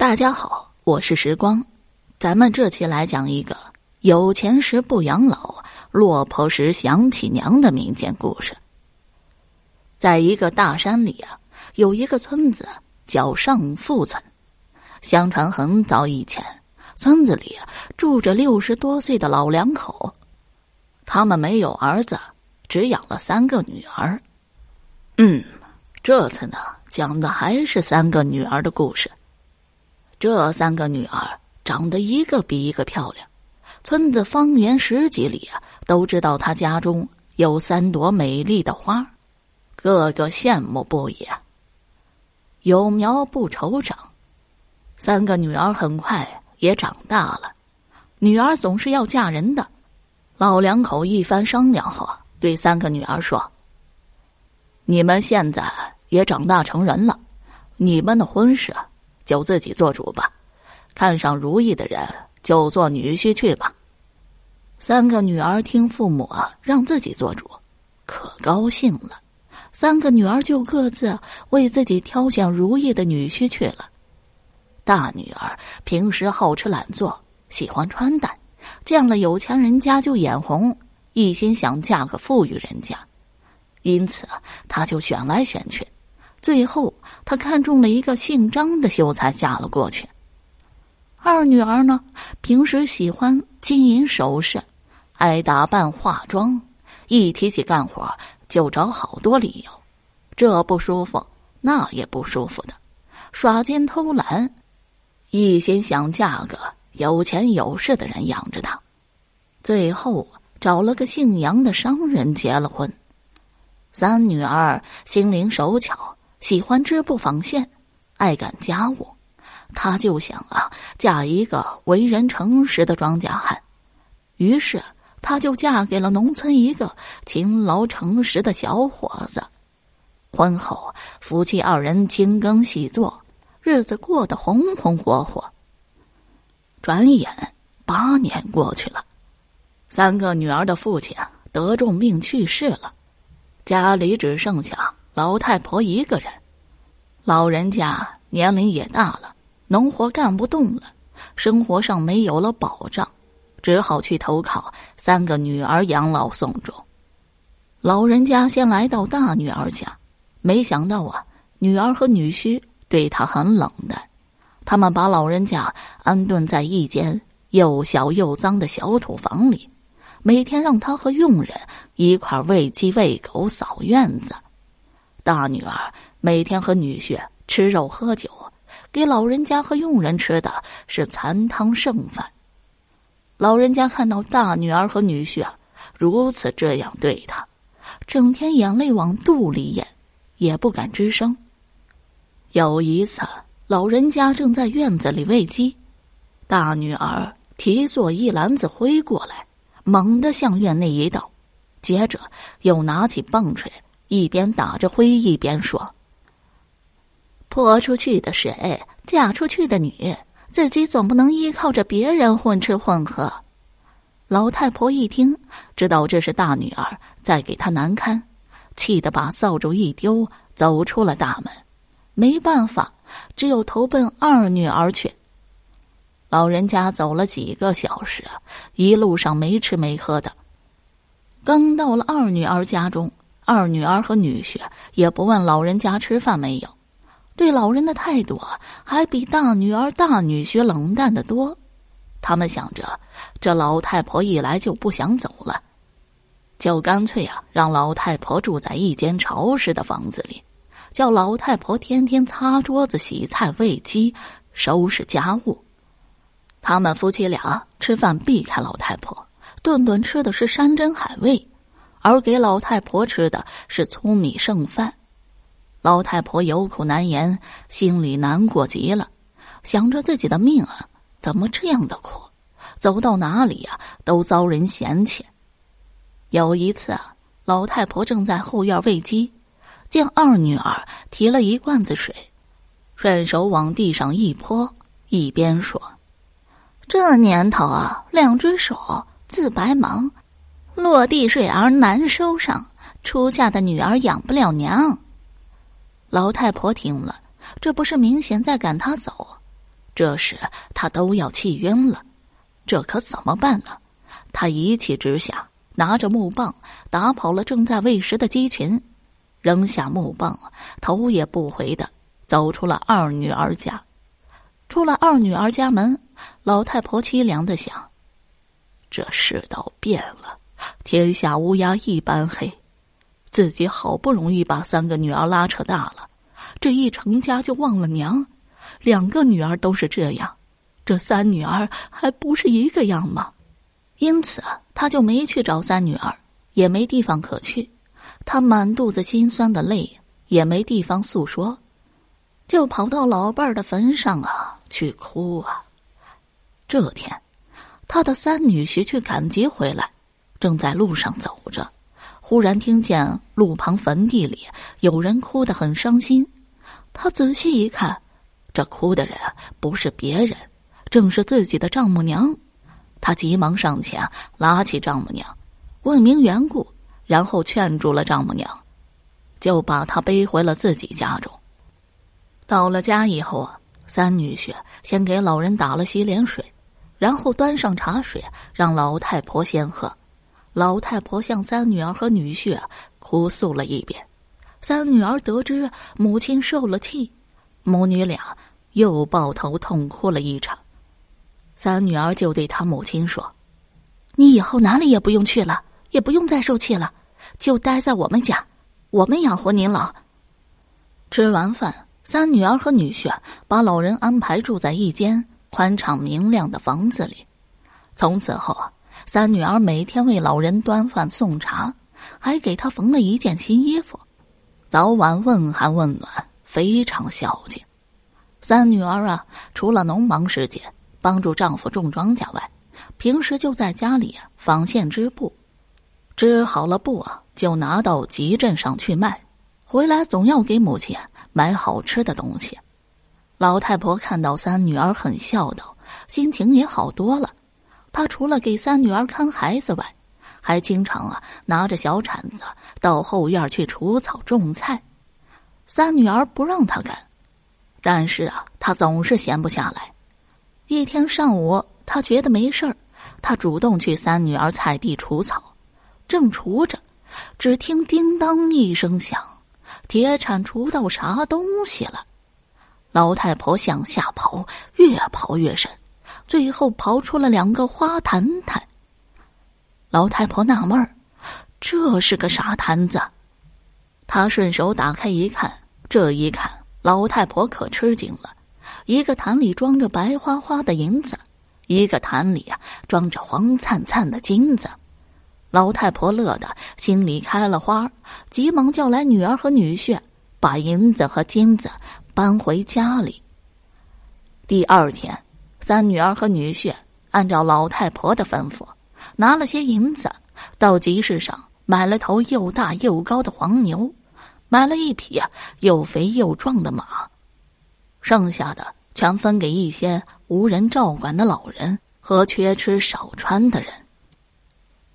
大家好，我是时光，咱们这期来讲一个有钱时不养老，落魄时想起娘的民间故事。在一个大山里啊，有一个村子叫上富村。相传很早以前，村子里住着六十多岁的老两口，他们没有儿子，只养了三个女儿。嗯，这次呢，讲的还是三个女儿的故事。这三个女儿长得一个比一个漂亮，村子方圆十几里啊都知道她家中有三朵美丽的花，个个羡慕不已。有苗不愁长。三个女儿很快也长大了，女儿总是要嫁人的。老两口一番商量后，对三个女儿说：“你们现在也长大成人了，你们的婚事就自己做主吧，看上如意的人就做女婿去吧。”三个女儿听父母啊让自己做主，可高兴了。三个女儿就各自为自己挑选如意的女婿去了。大女儿平时好吃懒做，喜欢穿戴，见了有钱人家就眼红，一心想嫁个富裕人家，因此她就选来选去，最后她看中了一个姓张的秀才，嫁了过去。二女儿呢，平时喜欢金银首饰，爱打扮化妆，一提起干活就找好多理由，这不舒服那也不舒服的，耍奸偷懒。一心想嫁个有钱有势的人养着她，最后找了个姓杨的商人结了婚。三女儿心灵手巧，喜欢织布纺线，爱干家务。她就想啊，嫁一个为人诚实的庄稼汉。于是，她就嫁给了农村一个勤劳诚实的小伙子。婚后，夫妻二人精耕细作。日子过得红红火火。转眼八年过去了，三个女儿的父亲得重病去世了，家里只剩下老太婆一个人。老人家年龄也大了，农活干不动了，生活上没有了保障，只好去投靠三个女儿养老送终。老人家先来到大女儿家，没想到啊，女儿和女婿。对他很冷淡，他们把老人家安顿在一间又小又脏的小土房里，每天让他和佣人一块喂鸡喂狗、扫院子。大女儿每天和女婿吃肉喝酒，给老人家和佣人吃的是残汤剩饭。老人家看到大女儿和女婿啊如此这样对他，整天眼泪往肚里咽，也不敢吱声。有一次，老人家正在院子里喂鸡，大女儿提做一篮子灰过来，猛地向院内一倒，接着又拿起棒槌，一边打着灰一边说：“泼出去的水，嫁出去的女，自己总不能依靠着别人混吃混喝。”老太婆一听，知道这是大女儿在给她难堪，气得把扫帚一丢，走出了大门。没办法，只有投奔二女儿去。老人家走了几个小时，一路上没吃没喝的。刚到了二女儿家中，二女儿和女婿也不问老人家吃饭没有，对老人的态度还比大女儿、大女婿冷淡的多。他们想着，这老太婆一来就不想走了，就干脆啊，让老太婆住在一间潮湿的房子里。叫老太婆天天擦桌子、洗菜、喂鸡、收拾家务。他们夫妻俩吃饭避开老太婆，顿顿吃的是山珍海味，而给老太婆吃的是粗米剩饭。老太婆有苦难言，心里难过极了，想着自己的命啊，怎么这样的苦？走到哪里呀，都遭人嫌弃。有一次啊，老太婆正在后院喂鸡。见二女儿提了一罐子水，顺手往地上一泼，一边说：“这年头啊，两只手自白忙，落地水儿难收上，出嫁的女儿养不了娘。”老太婆听了，这不是明显在赶她走？这时他都要气晕了，这可怎么办呢？他一气之下，拿着木棒打跑了正在喂食的鸡群，扔下木棒，头也不回的走出了二女儿家。出了二女儿家门，老太婆凄凉的想：这世道变了，天下乌鸦一般黑。自己好不容易把三个女儿拉扯大了，这一成家就忘了娘。两个女儿都是这样，这三女儿还不是一个样吗？因此，他就没去找三女儿，也没地方可去。他满肚子心酸的泪，也没地方诉说，就跑到老伴儿的坟上啊去哭啊。这天，他的三女婿去赶集回来，正在路上走着，忽然听见路旁坟地里有人哭得很伤心。他仔细一看，这哭的人不是别人，正是自己的丈母娘。他急忙上前拉起丈母娘，问明缘故，然后劝住了丈母娘，就把她背回了自己家中。到了家以后啊，三女婿先给老人打了洗脸水，然后端上茶水让老太婆先喝。老太婆向三女儿和女婿哭诉了一遍。三女儿得知母亲受了气，母女俩又抱头痛哭了一场。三女儿就对她母亲说：“你以后哪里也不用去了，也不用再受气了，就待在我们家，我们养活您老。”吃完饭，三女儿和女婿把老人安排住在一间宽敞明亮的房子里。从此后，三女儿每天为老人端饭送茶，还给他缝了一件新衣服，早晚问寒问暖，非常孝敬。三女儿啊，除了农忙时节。帮助丈夫种庄稼外，平时就在家里纺线织布，织好了布啊，就拿到集镇上去卖，回来总要给母亲买好吃的东西。老太婆看到三女儿很孝道，心情也好多了。他除了给三女儿看孩子外，还经常啊拿着小铲子到后院去除草种菜。三女儿不让她干，但是啊，她总是闲不下来。一天上午，他觉得没事儿，他主动去三女儿菜地除草，正除着，只听叮当一声响，铁铲除到啥东西了？老太婆向下刨，越刨越深，最后刨出了两个花坛坛。老太婆纳闷儿，这是个啥坛子？她顺手打开一看，这一看，老太婆可吃惊了。一个坛里装着白花花的银子，一个坛里啊装着黄灿灿的金子。老太婆乐得心里开了花，急忙叫来女儿和女婿，把银子和金子搬回家里。第二天，三女儿和女婿按照老太婆的吩咐，拿了些银子到集市上买了头又大又高的黄牛，买了一匹又肥又壮的马，剩下的。全分给一些无人照管的老人和缺吃少穿的人。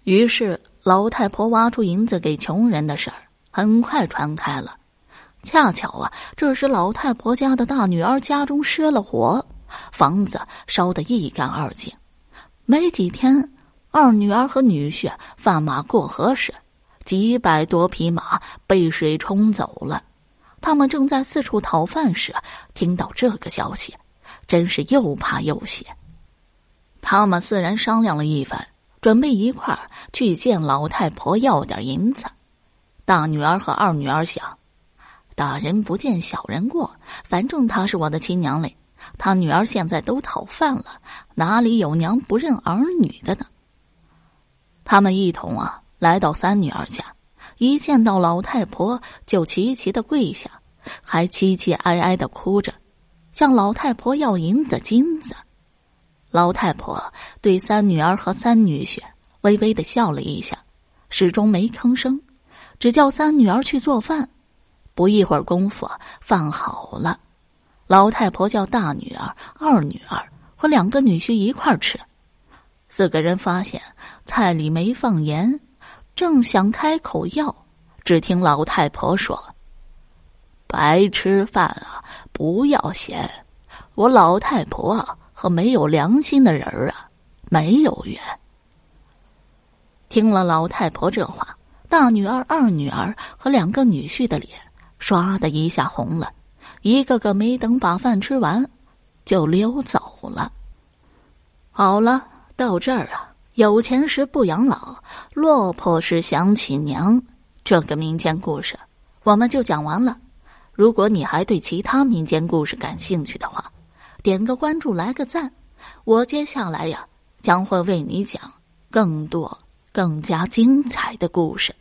于是，老太婆挖出银子给穷人的事儿很快传开了。恰巧啊，这时老太婆家的大女儿家中失了火，房子烧得一干二净。没几天，二女儿和女婿贩马过河时，几百多匹马被水冲走了。他们正在四处讨饭时，听到这个消息，真是又怕又喜。他们四人商量了一番，准备一块儿去见老太婆要点银子。大女儿和二女儿想：大人不见小人过，反正她是我的亲娘嘞。他女儿现在都讨饭了，哪里有娘不认儿女的呢？他们一同啊来到三女儿家。一见到老太婆，就齐齐的跪下，还凄凄哀哀的哭着，向老太婆要银子金子。老太婆对三女儿和三女婿微微的笑了一下，始终没吭声，只叫三女儿去做饭。不一会儿功夫，饭好了，老太婆叫大女儿、二女儿和两个女婿一块儿吃。四个人发现菜里没放盐。正想开口要，只听老太婆说：“白吃饭啊，不要咸，我老太婆和没有良心的人啊没有缘。听了老太婆这话，大女儿、二女儿和两个女婿的脸唰的一下红了，一个个没等把饭吃完，就溜走了。好了，到这儿啊，有钱时不养老，落魄时想起娘，这个民间故事我们就讲完了。如果你还对其他民间故事感兴趣的话，点个关注，来个赞，我接下来呀将会为你讲更多。更加精彩的故事。